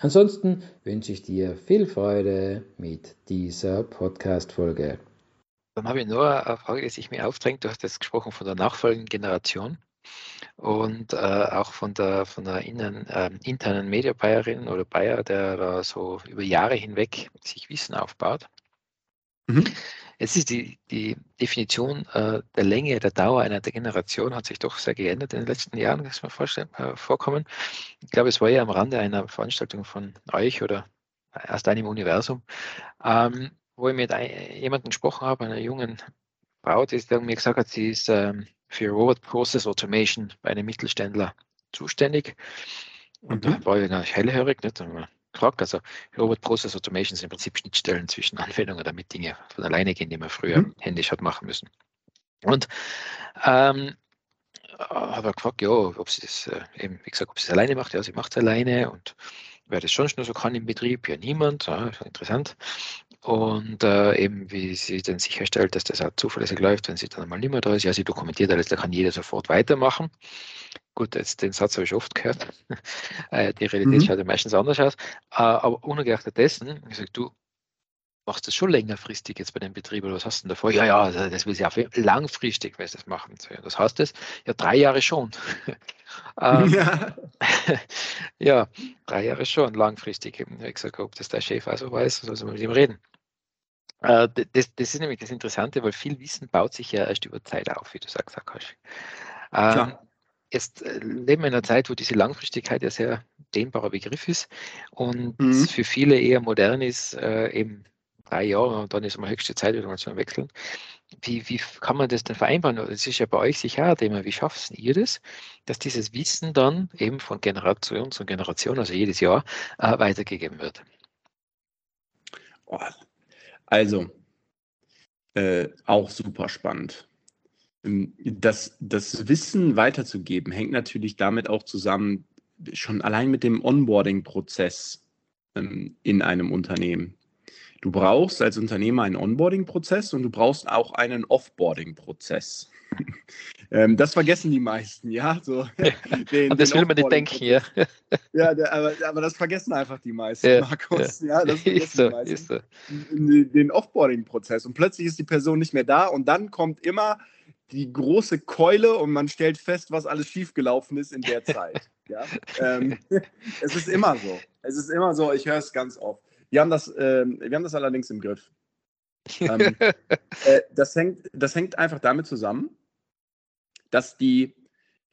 Ansonsten wünsche ich dir viel Freude mit dieser Podcast-Folge. Dann habe ich nur eine Frage, die sich mir aufdrängt. Du hast jetzt gesprochen von der nachfolgenden Generation und äh, auch von der, von der innen, äh, internen Media-Buyerin oder Buyer, der da so über Jahre hinweg sich Wissen aufbaut. Mhm. Jetzt ist die, die Definition äh, der Länge, der Dauer einer der Generation hat sich doch sehr geändert in den letzten Jahren, kann ich mir vorstellen, äh, vorkommen. Ich glaube, es war ja am Rande einer Veranstaltung von euch oder aus deinem Universum, ähm, wo ich mit jemandem gesprochen habe, einer jungen Frau, die mir gesagt hat, sie ist ähm, für Robot Process Automation bei einem Mittelständler zuständig. Und mhm. da war ich natürlich hellhörig, nicht? Gefragt. Also Robot Process Automation sind im Prinzip Schnittstellen zwischen Anwendungen, damit Dinge von alleine gehen, die man früher mhm. händisch hat machen müssen. Und ähm, habe gefragt, ja, ob sie das äh, eben, wie gesagt, ob sie es alleine macht. Ja, sie macht es alleine und wer das sonst nur so kann im Betrieb, ja niemand, ja, interessant. Und äh, eben, wie sie dann sicherstellt, dass das auch zuverlässig läuft, wenn sie dann mal nicht mehr da ist. Ja, sie dokumentiert alles, da kann jeder sofort weitermachen. Gut, jetzt, den Satz habe ich oft gehört. Äh, die Realität mhm. schaut ja meistens anders aus. Äh, aber ungeachtet dessen, ich sage, du machst das schon längerfristig jetzt bei dem Betrieb oder was hast du denn davor? Ja, ja, das will sie auch langfristig, wenn sie das machen. Das heißt das? Ja, drei Jahre schon. ähm, ja. ja. drei Jahre schon, langfristig. Ich habe gesagt, ob das der Chef also weiß, soll man mit ihm reden. Äh, das, das, ist nämlich das Interessante, weil viel Wissen baut sich ja erst über Zeit auf, wie du sagst, Akash. Ähm, jetzt äh, leben wir in einer Zeit, wo diese Langfristigkeit ja sehr dehnbarer Begriff ist und mhm. für viele eher modern ist, äh, eben drei Jahre und dann ist mal höchste Zeit, wieder mal zu wechseln. Wie, wie kann man das denn vereinbaren? Das ist ja bei euch sicher ein Thema. Wie schafft ihr das, dass dieses Wissen dann eben von Generation zu Generation, also jedes Jahr, äh, weitergegeben wird? Oh, also, äh, auch super spannend. Ähm, das, das Wissen weiterzugeben hängt natürlich damit auch zusammen, schon allein mit dem Onboarding-Prozess ähm, in einem Unternehmen. Du brauchst als Unternehmer einen Onboarding-Prozess und du brauchst auch einen Offboarding-Prozess. ähm, das vergessen die meisten, ja. So, den, und das will man nicht denken, ja. ja, aber, aber, das vergessen einfach die meisten, ja, Markus. Ja, ja das ist so, ist so. Den Offboarding-Prozess. Und plötzlich ist die Person nicht mehr da und dann kommt immer die große Keule und man stellt fest, was alles schiefgelaufen ist in der Zeit. ja? Ähm, es ist immer so. Es ist immer so, ich höre es ganz oft. Wir haben das, äh, wir haben das allerdings im Griff. ähm, äh, das, hängt, das hängt einfach damit zusammen, dass die,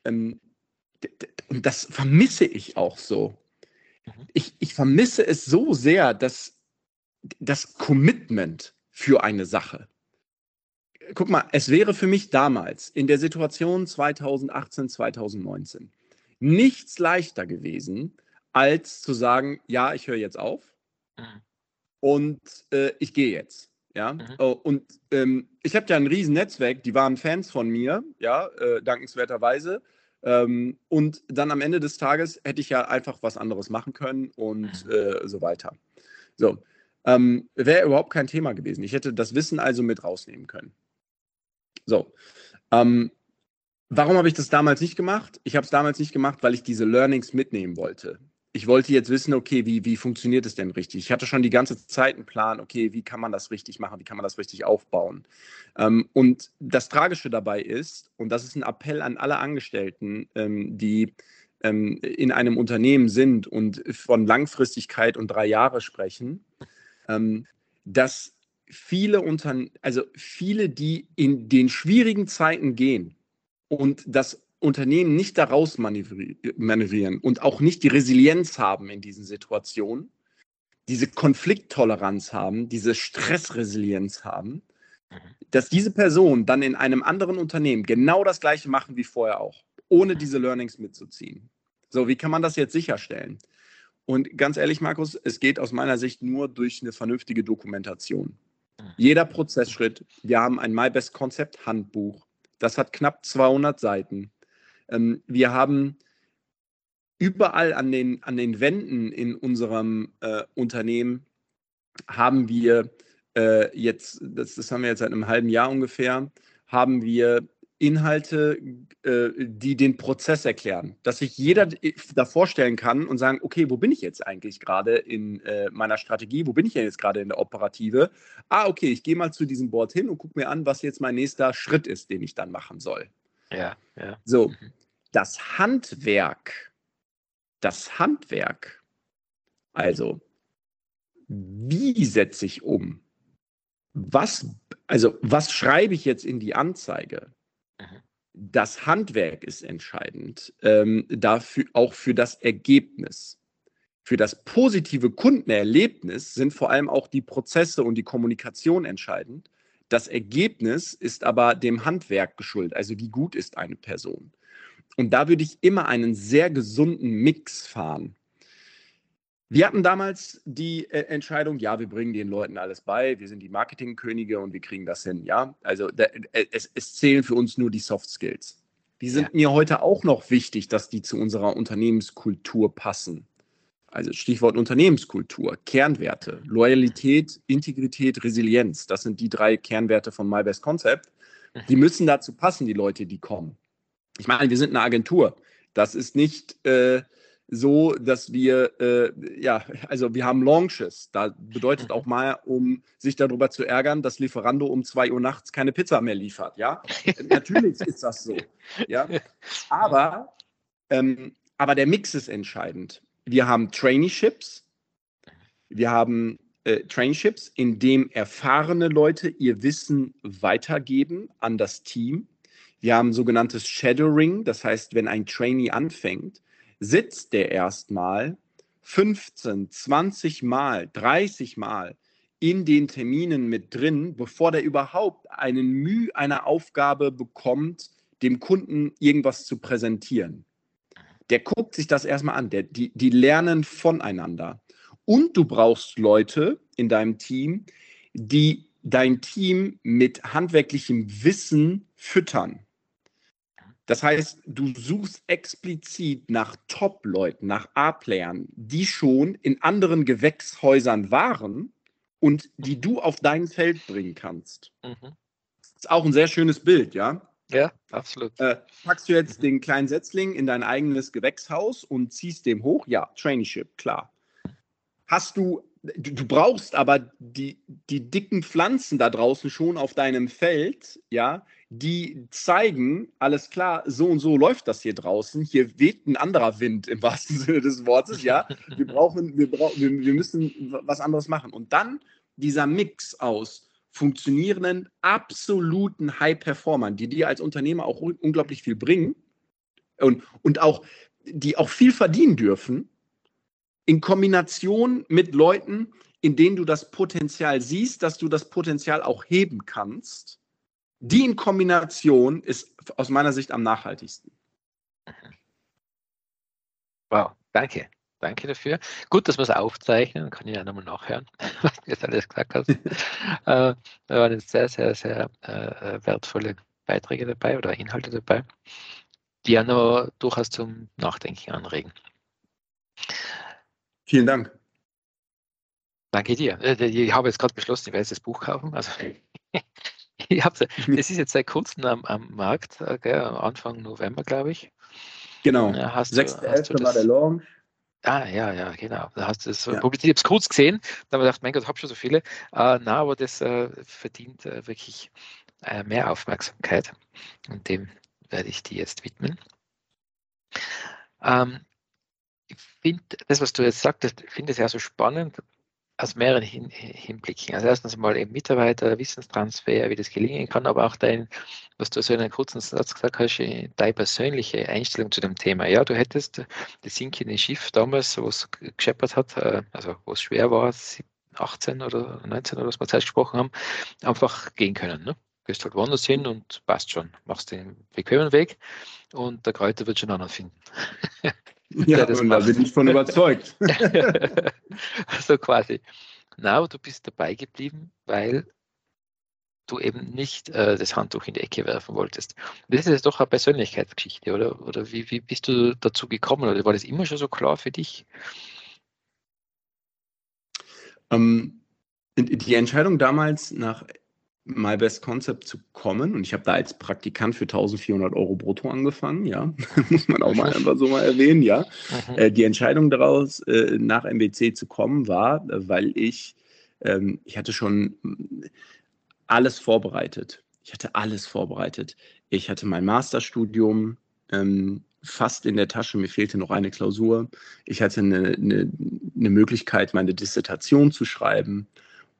ähm, und das vermisse ich auch so. Mhm. Ich, ich vermisse es so sehr, dass das Commitment für eine Sache. Guck mal, es wäre für mich damals in der Situation 2018, 2019 nichts leichter gewesen, als zu sagen, ja, ich höre jetzt auf Mhm. Und äh, ich gehe jetzt. Ja, mhm. oh, und ähm, ich habe ja ein riesen Netzwerk, die waren Fans von mir, ja, äh, dankenswerterweise. Ähm, und dann am Ende des Tages hätte ich ja einfach was anderes machen können und mhm. äh, so weiter. So, ähm, wäre überhaupt kein Thema gewesen. Ich hätte das Wissen also mit rausnehmen können. So, ähm, warum habe ich das damals nicht gemacht? Ich habe es damals nicht gemacht, weil ich diese Learnings mitnehmen wollte ich wollte jetzt wissen, okay, wie, wie funktioniert es denn richtig? Ich hatte schon die ganze Zeit einen Plan, okay, wie kann man das richtig machen, wie kann man das richtig aufbauen? Ähm, und das Tragische dabei ist, und das ist ein Appell an alle Angestellten, ähm, die ähm, in einem Unternehmen sind und von Langfristigkeit und drei Jahre sprechen, ähm, dass viele Unternehmen, also viele, die in den schwierigen Zeiten gehen und das Unternehmen nicht daraus manövrieren und auch nicht die Resilienz haben in diesen Situationen, diese Konflikttoleranz haben, diese Stressresilienz haben, mhm. dass diese Personen dann in einem anderen Unternehmen genau das gleiche machen wie vorher auch, ohne mhm. diese Learnings mitzuziehen. So, wie kann man das jetzt sicherstellen? Und ganz ehrlich, Markus, es geht aus meiner Sicht nur durch eine vernünftige Dokumentation. Jeder Prozessschritt, wir haben ein My Best Concept Handbuch, das hat knapp 200 Seiten. Ähm, wir haben überall an den, an den Wänden in unserem äh, Unternehmen haben wir äh, jetzt, das, das haben wir jetzt seit einem halben Jahr ungefähr, haben wir Inhalte, äh, die den Prozess erklären, dass sich jeder da vorstellen kann und sagen, okay, wo bin ich jetzt eigentlich gerade in äh, meiner Strategie, wo bin ich denn jetzt gerade in der Operative? Ah, okay, ich gehe mal zu diesem Board hin und gucke mir an, was jetzt mein nächster Schritt ist, den ich dann machen soll. Ja, ja. So, mhm. das Handwerk, das Handwerk, also wie setze ich um? Was, also was schreibe ich jetzt in die Anzeige? Mhm. Das Handwerk ist entscheidend, ähm, dafür auch für das Ergebnis. Für das positive Kundenerlebnis sind vor allem auch die Prozesse und die Kommunikation entscheidend. Das Ergebnis ist aber dem Handwerk geschuldet, also wie gut ist eine Person. Und da würde ich immer einen sehr gesunden Mix fahren. Wir hatten damals die äh, Entscheidung, ja, wir bringen den Leuten alles bei, wir sind die Marketingkönige und wir kriegen das hin, ja. Also da, äh, es, es, zählen für uns nur die Soft Skills. Die sind ja. mir heute auch noch wichtig, dass die zu unserer Unternehmenskultur passen. Also Stichwort Unternehmenskultur, Kernwerte, Loyalität, Integrität, Resilienz. Das sind die drei Kernwerte von My Best Concept. Mhm. Die müssen dazu passen, die Leute, die kommen. Ich meine, wir sind eine Agentur. Das ist nicht äh, so, dass wir, äh, ja, also wir haben Launches. Da bedeutet auch mal, um sich darüber zu ärgern, dass Lieferando um 2 Uhr nachts keine Pizza mehr liefert. Ja, natürlich ist das so. Ja, aber, ähm, aber der Mix ist entscheidend. Wir haben Traineeships. Wir haben äh, Traineeships, in dem erfahrene Leute ihr Wissen weitergeben an das Team. Wir haben sogenanntes Shadowing, das heißt, wenn ein Trainee anfängt, sitzt der erstmal 15, 20 Mal, 30 Mal in den Terminen mit drin, bevor der überhaupt einen Mühe einer Aufgabe bekommt, dem Kunden irgendwas zu präsentieren. Der guckt sich das erstmal an, der, die, die lernen voneinander. Und du brauchst Leute in deinem Team, die dein Team mit handwerklichem Wissen füttern. Das heißt, du suchst explizit nach Top-Leuten, nach A-Playern, die schon in anderen Gewächshäusern waren und die du auf dein Feld bringen kannst. Mhm. Ist auch ein sehr schönes Bild, ja? Ja, absolut. Äh, packst du jetzt mhm. den kleinen Setzling in dein eigenes Gewächshaus und ziehst dem hoch? Ja, Traineeship, klar. Hast du du, du, brauchst aber die, die dicken Pflanzen da draußen schon auf deinem Feld, ja, die zeigen, alles klar, so und so läuft das hier draußen. Hier weht ein anderer Wind im wahrsten Sinne des Wortes, ja. Wir brauchen, wir brauchen, wir, wir müssen was anderes machen. Und dann dieser Mix aus funktionierenden, absoluten High-Performern, die dir als Unternehmer auch unglaublich viel bringen und, und auch, die auch viel verdienen dürfen, in Kombination mit Leuten, in denen du das Potenzial siehst, dass du das Potenzial auch heben kannst, die in Kombination ist aus meiner Sicht am nachhaltigsten. Wow, danke. Danke dafür. Gut, dass wir es aufzeichnen, kann ich ja nochmal nachhören, was du jetzt alles gesagt hast. äh, da waren jetzt sehr, sehr, sehr äh, wertvolle Beiträge dabei oder Inhalte dabei, die ja noch durchaus zum Nachdenken anregen. Vielen Dank. Danke dir. Äh, ich habe jetzt gerade beschlossen, ich werde jetzt das Buch kaufen. Also, ich habe es ist jetzt seit kurzem am, am Markt, äh, gell, Anfang November, glaube ich. Genau. 6.11. war der Launch. Ah, ja, ja, genau. Da hast du es ja. publiziert. Ich habe es kurz gesehen, da habe ich gedacht, mein Gott, ich habe schon so viele. Äh, na, aber das äh, verdient äh, wirklich äh, mehr Aufmerksamkeit. Und dem werde ich die jetzt widmen. Ähm, ich finde, das, was du jetzt sagtest, finde ich sehr so spannend aus mehreren Hin Hinblicken. Also erstens mal eben Mitarbeiter, Wissenstransfer, wie das gelingen kann, aber auch dein, was du so in einem kurzen Satz gesagt hast, deine persönliche Einstellung zu dem Thema. Ja, du hättest das sinkende Schiff damals, wo es gescheppert hat, äh, also wo es schwer war, 18 oder 19 oder was wir Zeit gesprochen haben, einfach gehen können. Ne? Gehst halt woanders hin und passt schon. Machst den bequemen Weg und der Kräuter wird schon anderen finden. Ja, und da bin ich von überzeugt. so quasi. Na, du bist dabei geblieben, weil du eben nicht äh, das Handtuch in die Ecke werfen wolltest. Das ist doch eine Persönlichkeitsgeschichte, oder? Oder wie, wie bist du dazu gekommen? Oder war das immer schon so klar für dich? Ähm, die Entscheidung damals nach My Best Concept zu kommen und ich habe da als Praktikant für 1400 Euro brutto angefangen, ja, muss man auch mal einfach so mal erwähnen, ja. Mhm. Äh, die Entscheidung daraus, äh, nach MBC zu kommen, war, äh, weil ich, ähm, ich hatte schon alles vorbereitet. Ich hatte alles vorbereitet. Ich hatte mein Masterstudium ähm, fast in der Tasche, mir fehlte noch eine Klausur. Ich hatte eine, eine, eine Möglichkeit, meine Dissertation zu schreiben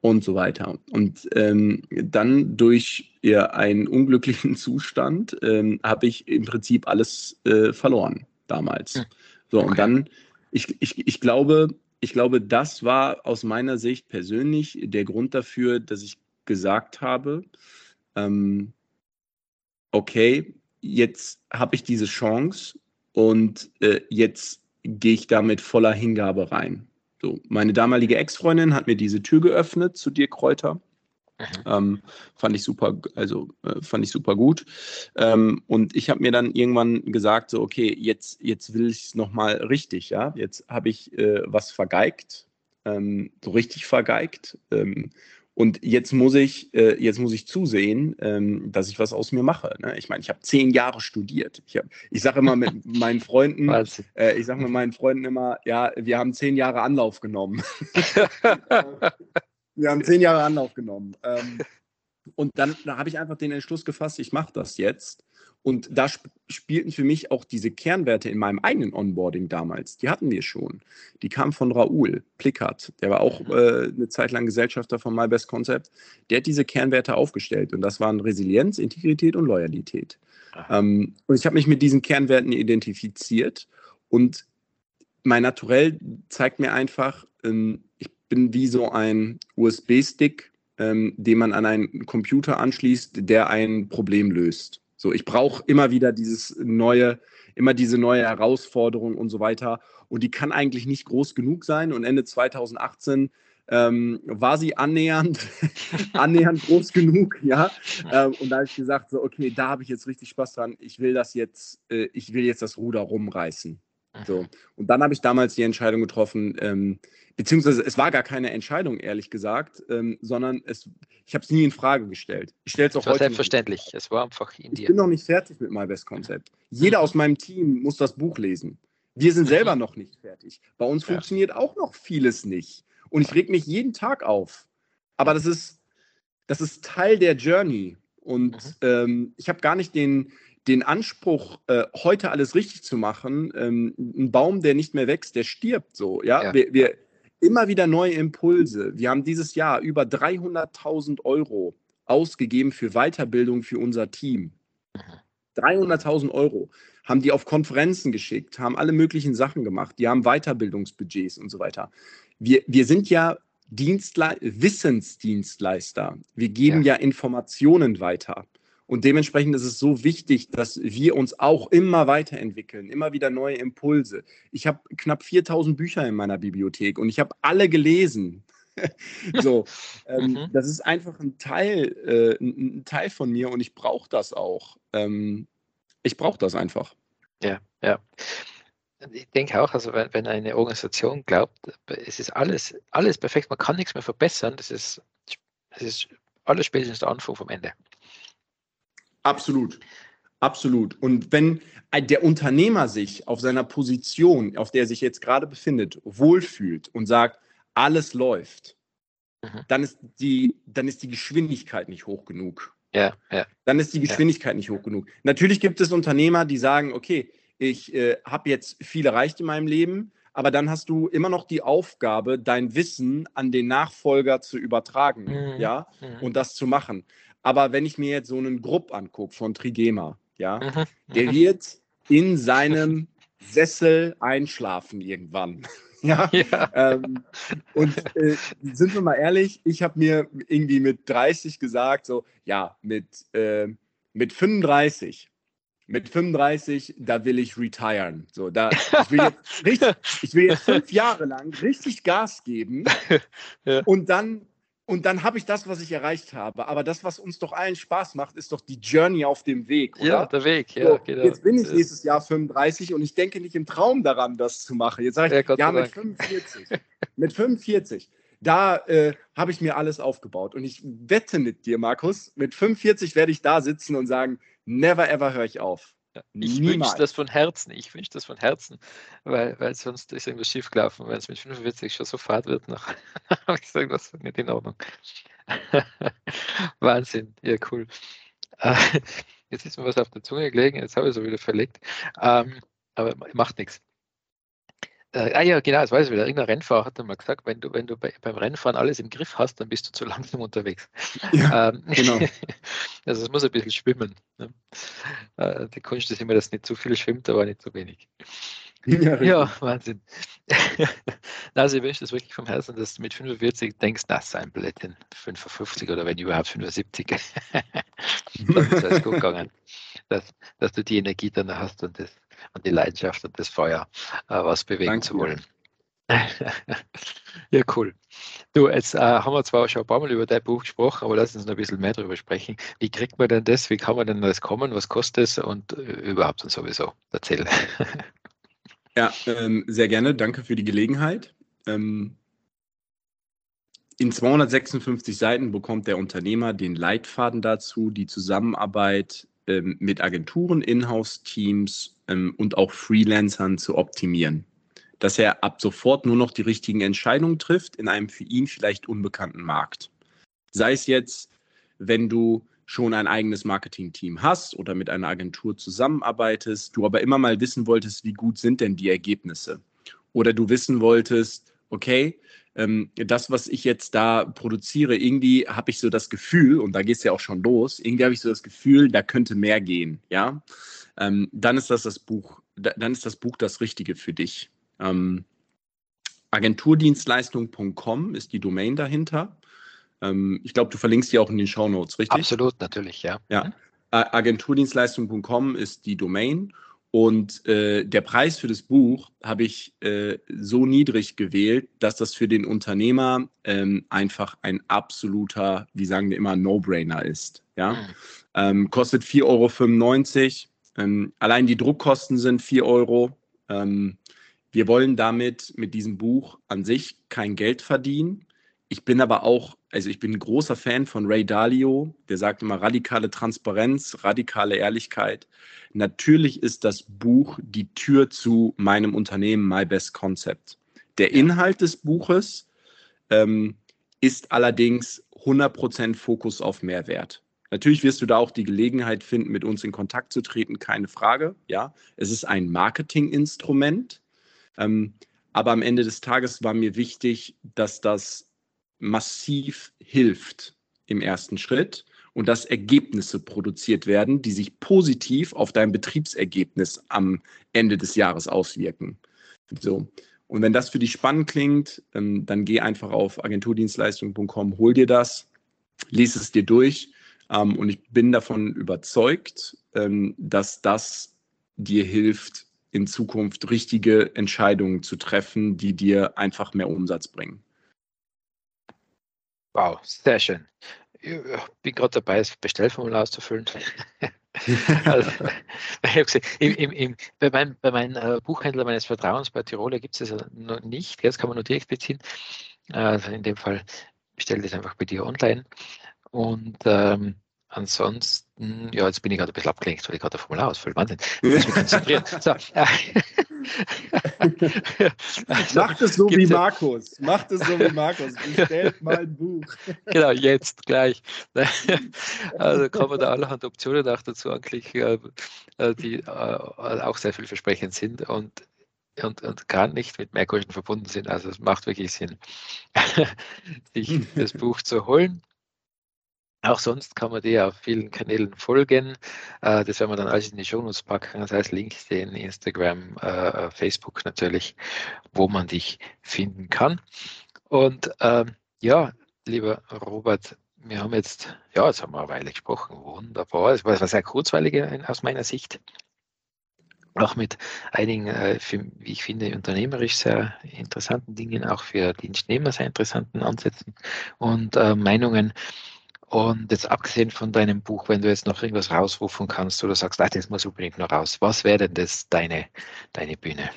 und so weiter. Und ähm, dann durch ja, einen unglücklichen Zustand ähm, habe ich im Prinzip alles äh, verloren damals. Hm. So, okay. und dann, ich, ich, ich glaube, ich glaube, das war aus meiner Sicht persönlich der Grund dafür, dass ich gesagt habe, ähm, okay, jetzt habe ich diese Chance und äh, jetzt gehe ich damit voller Hingabe rein. So, meine damalige Ex-Freundin hat mir diese Tür geöffnet zu dir, Kräuter. Mhm. Ähm, fand ich super, also äh, fand ich super gut. Ähm, und ich habe mir dann irgendwann gesagt, so, okay, jetzt, jetzt will ich es nochmal richtig, ja. Jetzt habe ich äh, was vergeigt, ähm, so richtig vergeigt. Und jetzt muss ich, äh, jetzt muss ich zusehen, ähm, dass ich was aus mir mache. Ne? Ich meine, ich habe zehn Jahre studiert. Ich, ich sage immer mit meinen Freunden, äh, ich sage mit meinen Freunden immer, ja, wir haben zehn Jahre Anlauf genommen. wir haben zehn Jahre Anlauf genommen. Ähm, und dann da habe ich einfach den Entschluss gefasst, ich mache das jetzt. Und da sp spielten für mich auch diese Kernwerte in meinem eigenen Onboarding damals. Die hatten wir schon. Die kamen von Raoul Plickert. Der war auch mhm. äh, eine Zeit lang Gesellschafter von My Best Concept. Der hat diese Kernwerte aufgestellt. Und das waren Resilienz, Integrität und Loyalität. Ähm, und ich habe mich mit diesen Kernwerten identifiziert. Und mein Naturell zeigt mir einfach, ähm, ich bin wie so ein USB-Stick, ähm, den man an einen Computer anschließt, der ein Problem löst. So, ich brauche immer wieder dieses neue, immer diese neue Herausforderung und so weiter. Und die kann eigentlich nicht groß genug sein. Und Ende 2018 ähm, war sie annähernd, annähernd groß genug, ja. Ähm, und da habe ich gesagt, so, okay, da habe ich jetzt richtig Spaß dran. Ich will das jetzt, äh, ich will jetzt das Ruder rumreißen. So. Und dann habe ich damals die Entscheidung getroffen, ähm, beziehungsweise es war gar keine Entscheidung, ehrlich gesagt, ähm, sondern es, ich habe es nie in Frage gestellt. Ich stelle es auch das war heute. Selbstverständlich, es war einfach in dir. Ich bin noch nicht fertig mit My Best Concept. Jeder aus meinem Team muss das Buch lesen. Wir sind selber mhm. noch nicht fertig. Bei uns ja. funktioniert auch noch vieles nicht. Und ich reg mich jeden Tag auf. Aber das ist, das ist Teil der Journey. Und mhm. ähm, ich habe gar nicht den, den Anspruch, äh, heute alles richtig zu machen, ähm, ein Baum, der nicht mehr wächst, der stirbt so. Ja, ja. Wir, wir, immer wieder neue Impulse. Wir haben dieses Jahr über 300.000 Euro ausgegeben für Weiterbildung für unser Team. 300.000 Euro haben die auf Konferenzen geschickt, haben alle möglichen Sachen gemacht, die haben Weiterbildungsbudgets und so weiter. Wir, wir sind ja Dienstle Wissensdienstleister. Wir geben ja. ja Informationen weiter. Und dementsprechend ist es so wichtig, dass wir uns auch immer weiterentwickeln, immer wieder neue Impulse. Ich habe knapp 4000 Bücher in meiner Bibliothek und ich habe alle gelesen. so, ähm, mhm. das ist einfach ein Teil, äh, ein Teil von mir und ich brauche das auch. Ähm, ich brauche das einfach. Ja, ja. Ich denke auch, also wenn, wenn eine Organisation glaubt, es ist alles, alles perfekt, man kann nichts mehr verbessern, das ist, das ist alles spätestens der Anfang vom Ende. Absolut. Absolut. Und wenn der Unternehmer sich auf seiner Position, auf der er sich jetzt gerade befindet, wohlfühlt und sagt, alles läuft, mhm. dann, ist die, dann ist die Geschwindigkeit nicht hoch genug. Ja, ja. Dann ist die Geschwindigkeit ja. nicht hoch genug. Natürlich gibt es Unternehmer, die sagen, okay, ich äh, habe jetzt viel erreicht in meinem Leben, aber dann hast du immer noch die Aufgabe, dein Wissen an den Nachfolger zu übertragen, mhm. ja, mhm. und das zu machen. Aber wenn ich mir jetzt so einen Grupp angucke von Trigema, ja, mhm. der wird in seinem Sessel einschlafen irgendwann. ja. ja. Ähm, und äh, sind wir mal ehrlich, ich habe mir irgendwie mit 30 gesagt, so, ja, mit, äh, mit 35 mit 35, da will ich retiren. So, da, ich, will jetzt richtig, ich will jetzt fünf Jahre lang richtig Gas geben ja. und dann, und dann habe ich das, was ich erreicht habe. Aber das, was uns doch allen Spaß macht, ist doch die Journey auf dem Weg. Oder? Ja, der Weg, ja. So, genau. Jetzt bin ich nächstes Jahr 35 und ich denke nicht im Traum daran, das zu machen. Jetzt sage ich, ja, ja mit 45. mit 45 da äh, habe ich mir alles aufgebaut. Und ich wette mit dir, Markus, mit 45 werde ich da sitzen und sagen, never ever höre ich auf. Ich wünsche das von Herzen, ich wünsche das von Herzen, weil, weil sonst ist irgendwas schief gelaufen. Wenn es mit 45 schon so fad wird, noch habe ich gesagt, das ist nicht in Ordnung. Wahnsinn, ja cool. Äh, jetzt ist mir was auf der Zunge gelegen, jetzt habe ich es wieder verlegt, ähm, aber macht nichts. Äh, ah ja, genau, das weiß ich wieder. Irgendein Rennfahrer hat mal gesagt, wenn du, wenn du bei, beim Rennfahren alles im Griff hast, dann bist du zu langsam unterwegs. Ja, ähm, genau. also es muss ein bisschen schwimmen. Ne? Äh, die Kunst ist immer, dass nicht zu viel schwimmt, aber nicht zu wenig. Ja, ja Wahnsinn. also ich wünsche das wirklich vom Herzen, dass du mit 45 denkst, na, sein Blödsinn, 55 oder wenn überhaupt 75. dann ist es gut gegangen. Dass, dass du die Energie dann hast und das und die Leidenschaft und das Feuer, äh, was bewegen Danke. zu wollen. ja, cool. Du, jetzt äh, haben wir zwar schon ein paar Mal über dein Buch gesprochen, aber lass uns noch ein bisschen mehr darüber sprechen. Wie kriegt man denn das? Wie kann man denn das kommen? Was kostet es? Und äh, überhaupt und sowieso. Erzähl. ja, ähm, sehr gerne. Danke für die Gelegenheit. Ähm, in 256 Seiten bekommt der Unternehmer den Leitfaden dazu, die Zusammenarbeit ähm, mit Agenturen, Inhouse-Teams ähm, und auch Freelancern zu optimieren. Dass er ab sofort nur noch die richtigen Entscheidungen trifft in einem für ihn vielleicht unbekannten Markt. Sei es jetzt, wenn du schon ein eigenes Marketing-Team hast oder mit einer Agentur zusammenarbeitest, du aber immer mal wissen wolltest, wie gut sind denn die Ergebnisse. Oder du wissen wolltest, okay, ähm, das, was ich jetzt da produziere, irgendwie habe ich so das Gefühl, und da geht es ja auch schon los, irgendwie habe ich so das Gefühl, da könnte mehr gehen, ja. Ähm, dann ist das das Buch, dann ist das Buch das Richtige für dich. Ähm, Agenturdienstleistung.com ist die Domain dahinter. Ähm, ich glaube, du verlinkst die auch in den Show Notes, richtig? Absolut, natürlich, ja. Ja. Mhm. Agenturdienstleistung.com ist die Domain und äh, der Preis für das Buch habe ich äh, so niedrig gewählt, dass das für den Unternehmer ähm, einfach ein absoluter, wie sagen wir immer, No-Brainer ist. Ja? Mhm. Ähm, kostet 4,95 Euro. Ähm, allein die Druckkosten sind 4 Euro. Ähm, wir wollen damit mit diesem Buch an sich kein Geld verdienen. Ich bin aber auch, also ich bin ein großer Fan von Ray Dalio, der sagt immer radikale Transparenz, radikale Ehrlichkeit. Natürlich ist das Buch die Tür zu meinem Unternehmen My Best Concept. Der Inhalt des Buches ähm, ist allerdings 100% Fokus auf Mehrwert. Natürlich wirst du da auch die Gelegenheit finden, mit uns in Kontakt zu treten, keine Frage. Ja, es ist ein Marketinginstrument, ähm, aber am Ende des Tages war mir wichtig, dass das massiv hilft im ersten Schritt und dass Ergebnisse produziert werden, die sich positiv auf dein Betriebsergebnis am Ende des Jahres auswirken. So. Und wenn das für dich spannend klingt, ähm, dann geh einfach auf agenturdienstleistung.com, hol dir das, lies es dir durch. Ähm, und ich bin davon überzeugt, ähm, dass das dir hilft, in Zukunft richtige Entscheidungen zu treffen, die dir einfach mehr Umsatz bringen. Wow, sehr schön ich bin gerade dabei, das Bestellformular auszufüllen. also, gesehen, im, im, bei, mein, bei meinem äh, Buchhändler meines Vertrauens bei Tiroler gibt es das noch nicht. Jetzt kann man nur direkt beziehen. Also in dem Fall bestelle ich das einfach bei dir online. Und ähm, Ansonsten, ja, jetzt bin ich gerade ein bisschen abgelenkt, weil ich gerade ein Formular ausfülle. Wahnsinn. Ich muss mich konzentrieren. So, äh, also, Macht es so wie Markus. Macht es so wie Markus. Bestellt mal ein Buch. Genau, jetzt gleich. Also kann man da allerhand Optionen auch dazu anklicken, äh, die äh, auch sehr vielversprechend sind und und, und gar nicht mit Mehrkosten verbunden sind. Also es macht wirklich Sinn, sich das Buch zu holen. Auch sonst kann man dir auf vielen Kanälen folgen. Äh, das werden wir dann alles in die Shownotes packen. Das heißt LinkedIn, Instagram, äh, Facebook natürlich, wo man dich finden kann. Und ähm, ja, lieber Robert, wir haben jetzt, ja, jetzt haben wir eine Weile gesprochen, wunderbar. Es war sehr kurzweilig aus meiner Sicht. Auch mit einigen, äh, wie ich finde, unternehmerisch sehr interessanten Dingen, auch für Dienstnehmer sehr interessanten Ansätzen und äh, Meinungen. Und jetzt abgesehen von deinem Buch, wenn du jetzt noch irgendwas rausrufen kannst oder sagst, ah, das muss unbedingt noch raus, was wäre denn das deine, deine Bühne?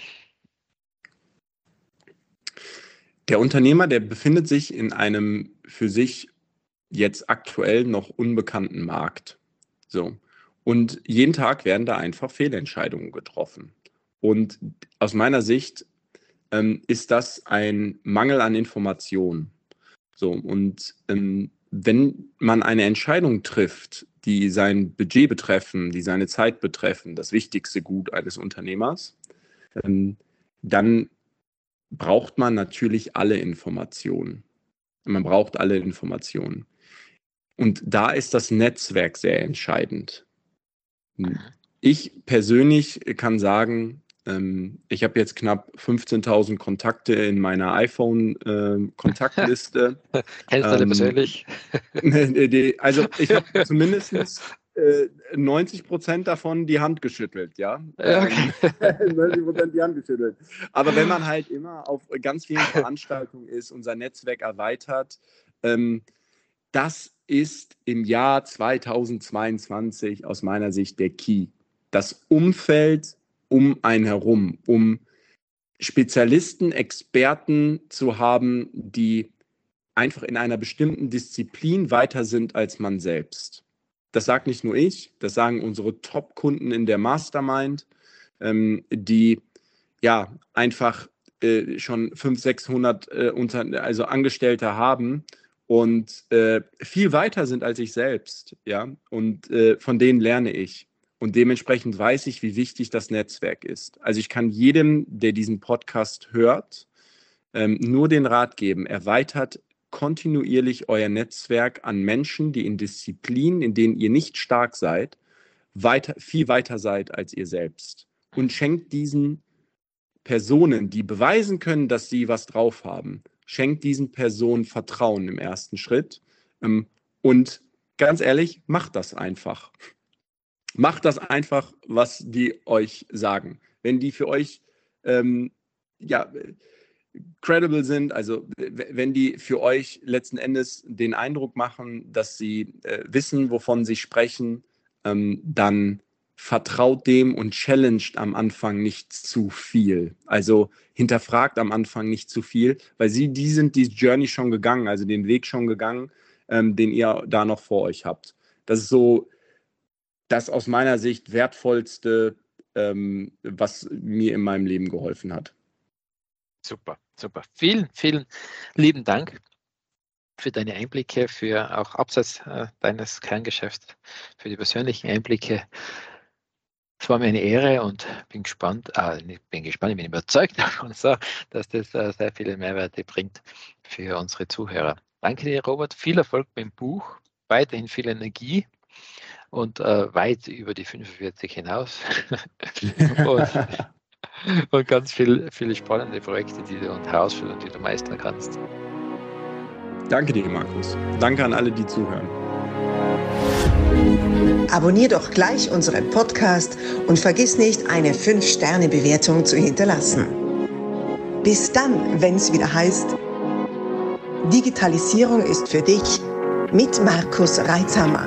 Der Unternehmer, der befindet sich in einem für sich jetzt aktuell noch unbekannten Markt. So. Und jeden Tag werden da einfach Fehlentscheidungen getroffen. Und aus meiner Sicht ähm, ist das ein Mangel an Informationen. So, und ähm, wenn man eine Entscheidung trifft, die sein Budget betreffen, die seine Zeit betreffen, das wichtigste Gut eines Unternehmers, ähm, dann braucht man natürlich alle Informationen. Man braucht alle Informationen. Und da ist das Netzwerk sehr entscheidend. Ich persönlich kann sagen, ich habe jetzt knapp 15.000 Kontakte in meiner iPhone-Kontaktliste. Äh, Kennst du ähm, persönlich? also ich habe zumindest äh, 90 Prozent davon die Hand geschüttelt, ja. Okay. 90 Prozent die Hand geschüttelt. Aber wenn man halt immer auf ganz vielen Veranstaltungen ist, unser Netzwerk erweitert, ähm, das ist im Jahr 2022 aus meiner Sicht der Key. Das Umfeld um einen herum, um Spezialisten, Experten zu haben, die einfach in einer bestimmten Disziplin weiter sind als man selbst. Das sagt nicht nur ich, das sagen unsere Top-Kunden in der Mastermind, ähm, die ja einfach äh, schon 500, 600 äh, unter, also Angestellte haben und äh, viel weiter sind als ich selbst, ja, und äh, von denen lerne ich. Und dementsprechend weiß ich, wie wichtig das Netzwerk ist. Also ich kann jedem, der diesen Podcast hört, ähm, nur den Rat geben, erweitert kontinuierlich euer Netzwerk an Menschen, die in Disziplinen, in denen ihr nicht stark seid, weiter, viel weiter seid als ihr selbst. Und schenkt diesen Personen, die beweisen können, dass sie was drauf haben, schenkt diesen Personen Vertrauen im ersten Schritt. Ähm, und ganz ehrlich, macht das einfach. Macht das einfach, was die euch sagen. Wenn die für euch ähm, ja, credible sind, also wenn die für euch letzten Endes den Eindruck machen, dass sie äh, wissen, wovon sie sprechen, ähm, dann vertraut dem und challenged am Anfang nicht zu viel. Also hinterfragt am Anfang nicht zu viel, weil sie, die sind die Journey schon gegangen, also den Weg schon gegangen, ähm, den ihr da noch vor euch habt. Das ist so das aus meiner Sicht wertvollste, ähm, was mir in meinem Leben geholfen hat. Super, super. Vielen, vielen lieben Dank für deine Einblicke, für auch abseits äh, deines Kerngeschäfts, für die persönlichen Einblicke. Es war mir eine Ehre und bin gespannt, äh, bin gespannt, ich bin überzeugt davon, so, dass das äh, sehr viele Mehrwerte bringt für unsere Zuhörer. Danke dir, Robert. Viel Erfolg beim Buch, weiterhin viel Energie und äh, weit über die 45 hinaus. und, und, ganz viel, viele spannende Projekte, die du und Herausforderungen, die du meistern kannst. Danke dir, Markus. Danke an alle, die zuhören. Abonnier doch gleich unseren Podcast und vergiss nicht, eine 5-Sterne-Bewertung zu hinterlassen. Bis dann, wenn es wieder heißt, Digitalisierung ist für dich mit Markus Reitzhammer.